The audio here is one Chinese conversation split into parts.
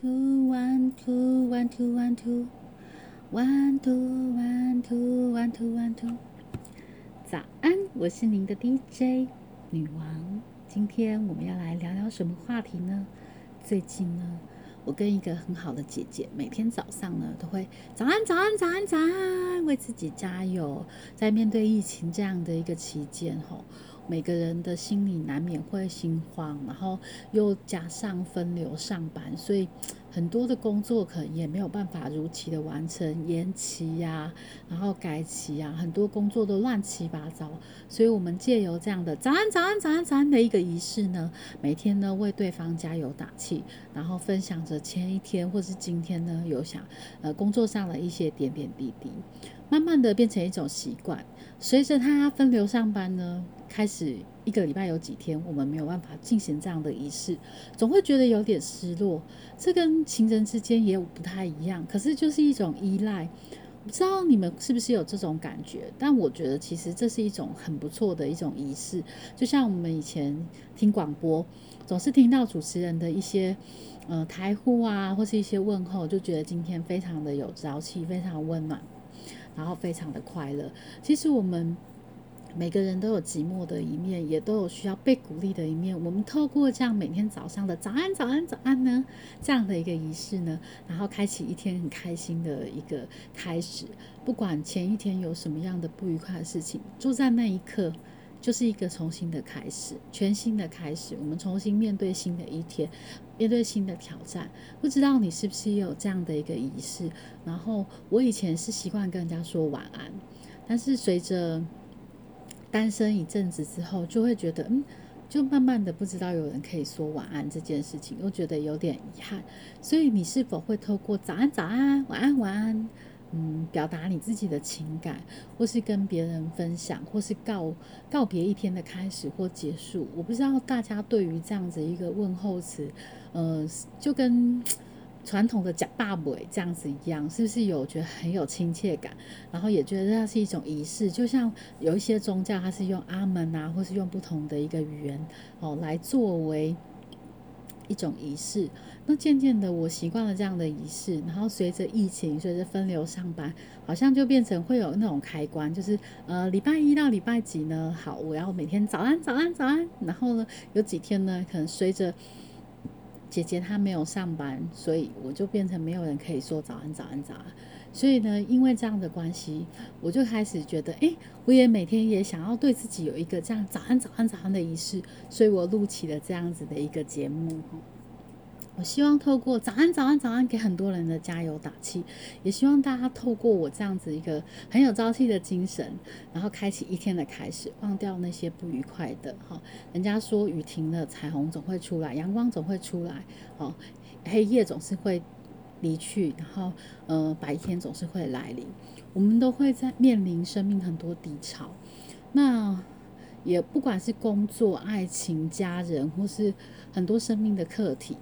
Two one two one two one two one two one two one two one two。早安，我是您的 DJ 女王。今天我们要来聊聊什么话题呢？最近呢，我跟一个很好的姐姐，每天早上呢都会早安早安早安早安，为自己加油。在面对疫情这样的一个期间，吼。每个人的心里难免会心慌，然后又加上分流上班，所以很多的工作可能也没有办法如期的完成，延期呀，然后改期呀，很多工作都乱七八糟。所以，我们借由这样的早安、早安、早安、早安的一个仪式呢，每天呢为对方加油打气，然后分享着前一天或是今天呢有想呃工作上的一些点点滴滴。慢慢的变成一种习惯，随着他分流上班呢，开始一个礼拜有几天我们没有办法进行这样的仪式，总会觉得有点失落。这跟情人之间也有不太一样，可是就是一种依赖。不知道你们是不是有这种感觉？但我觉得其实这是一种很不错的一种仪式，就像我们以前听广播，总是听到主持人的一些呃台呼啊，或是一些问候，就觉得今天非常的有朝气，非常温暖。然后非常的快乐。其实我们每个人都有寂寞的一面，也都有需要被鼓励的一面。我们透过这样每天早上的早安、早安、早安呢，这样的一个仪式呢，然后开启一天很开心的一个开始。不管前一天有什么样的不愉快的事情，就在那一刻。就是一个重新的开始，全新的开始。我们重新面对新的一天，面对新的挑战。不知道你是不是也有这样的一个仪式？然后我以前是习惯跟人家说晚安，但是随着单身一阵子之后，就会觉得，嗯，就慢慢的不知道有人可以说晚安这件事情，又觉得有点遗憾。所以你是否会透过早安、早安、晚安、晚安？嗯，表达你自己的情感，或是跟别人分享，或是告告别一天的开始或结束。我不知道大家对于这样子一个问候词，呃，就跟传统的讲大尾这样子一样，是不是有觉得很有亲切感？然后也觉得它是一种仪式，就像有一些宗教，它是用阿门啊，或是用不同的一个语言哦来作为。一种仪式，那渐渐的我习惯了这样的仪式，然后随着疫情，随着分流上班，好像就变成会有那种开关，就是呃礼拜一到礼拜几呢，好，我要每天早安早安早安，然后呢有几天呢，可能随着姐姐她没有上班，所以我就变成没有人可以说早安早安早安。所以呢，因为这样的关系，我就开始觉得，哎，我也每天也想要对自己有一个这样早安、早安、早安的仪式，所以我录起了这样子的一个节目。我希望透过早安、早安、早安给很多人的加油打气，也希望大家透过我这样子一个很有朝气的精神，然后开启一天的开始，忘掉那些不愉快的。哈，人家说雨停了，彩虹总会出来，阳光总会出来。哦，黑夜总是会。离去，然后，呃，白天总是会来临。我们都会在面临生命很多低潮，那也不管是工作、爱情、家人，或是很多生命的课题，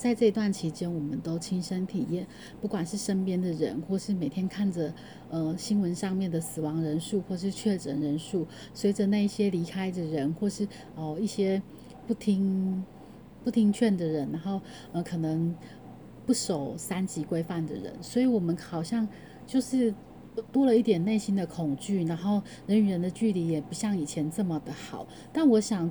在这段期间，我们都亲身体验。不管是身边的人，或是每天看着呃新闻上面的死亡人数，或是确诊人数，随着那些离开的人，或是哦一些不听不听劝的人，然后呃可能。不守三级规范的人，所以我们好像就是多了一点内心的恐惧，然后人与人的距离也不像以前这么的好。但我想，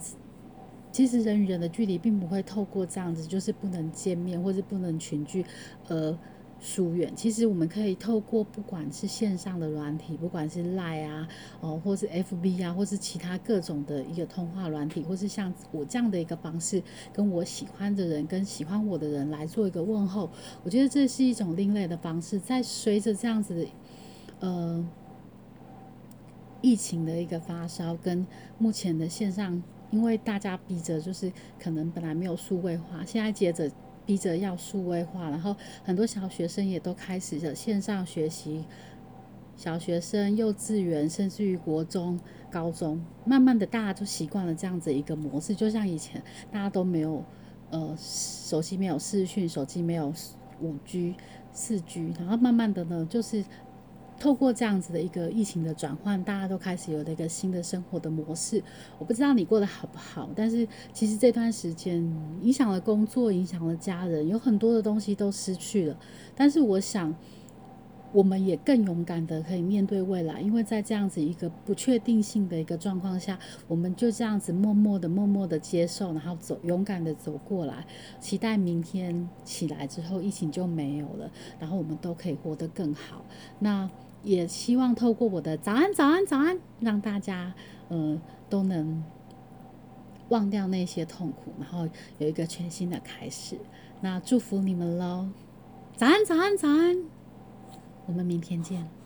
其实人与人的距离并不会透过这样子，就是不能见面或者不能群聚，而。疏远，其实我们可以透过不管是线上的软体，不管是 Line 啊，哦，或是 FB 啊，或是其他各种的一个通话软体，或是像我这样的一个方式，跟我喜欢的人，跟喜欢我的人来做一个问候，我觉得这是一种另类的方式。在随着这样子，呃，疫情的一个发烧，跟目前的线上，因为大家逼着就是可能本来没有数位化，现在接着。逼着要数位化，然后很多小学生也都开始了线上学习。小学生、幼稚园，甚至于国中、高中，慢慢的大家都习惯了这样子一个模式。就像以前大家都没有呃手机没有视讯，手机没有五 G、四 G，然后慢慢的呢，就是透过这样子的一个疫情的转换，大家都开始有了一个新的生活的模式。我不知道你过得好不好，但是其实这段时间影响了工作，影响了家人，有很多的东西都失去了。但是我想。我们也更勇敢的可以面对未来，因为在这样子一个不确定性的一个状况下，我们就这样子默默的、默默的接受，然后走，勇敢的走过来，期待明天起来之后疫情就没有了，然后我们都可以活得更好。那也希望透过我的早安、早安、早安，让大家呃都能忘掉那些痛苦，然后有一个全新的开始。那祝福你们喽！早安、早安、早安。我们明天见。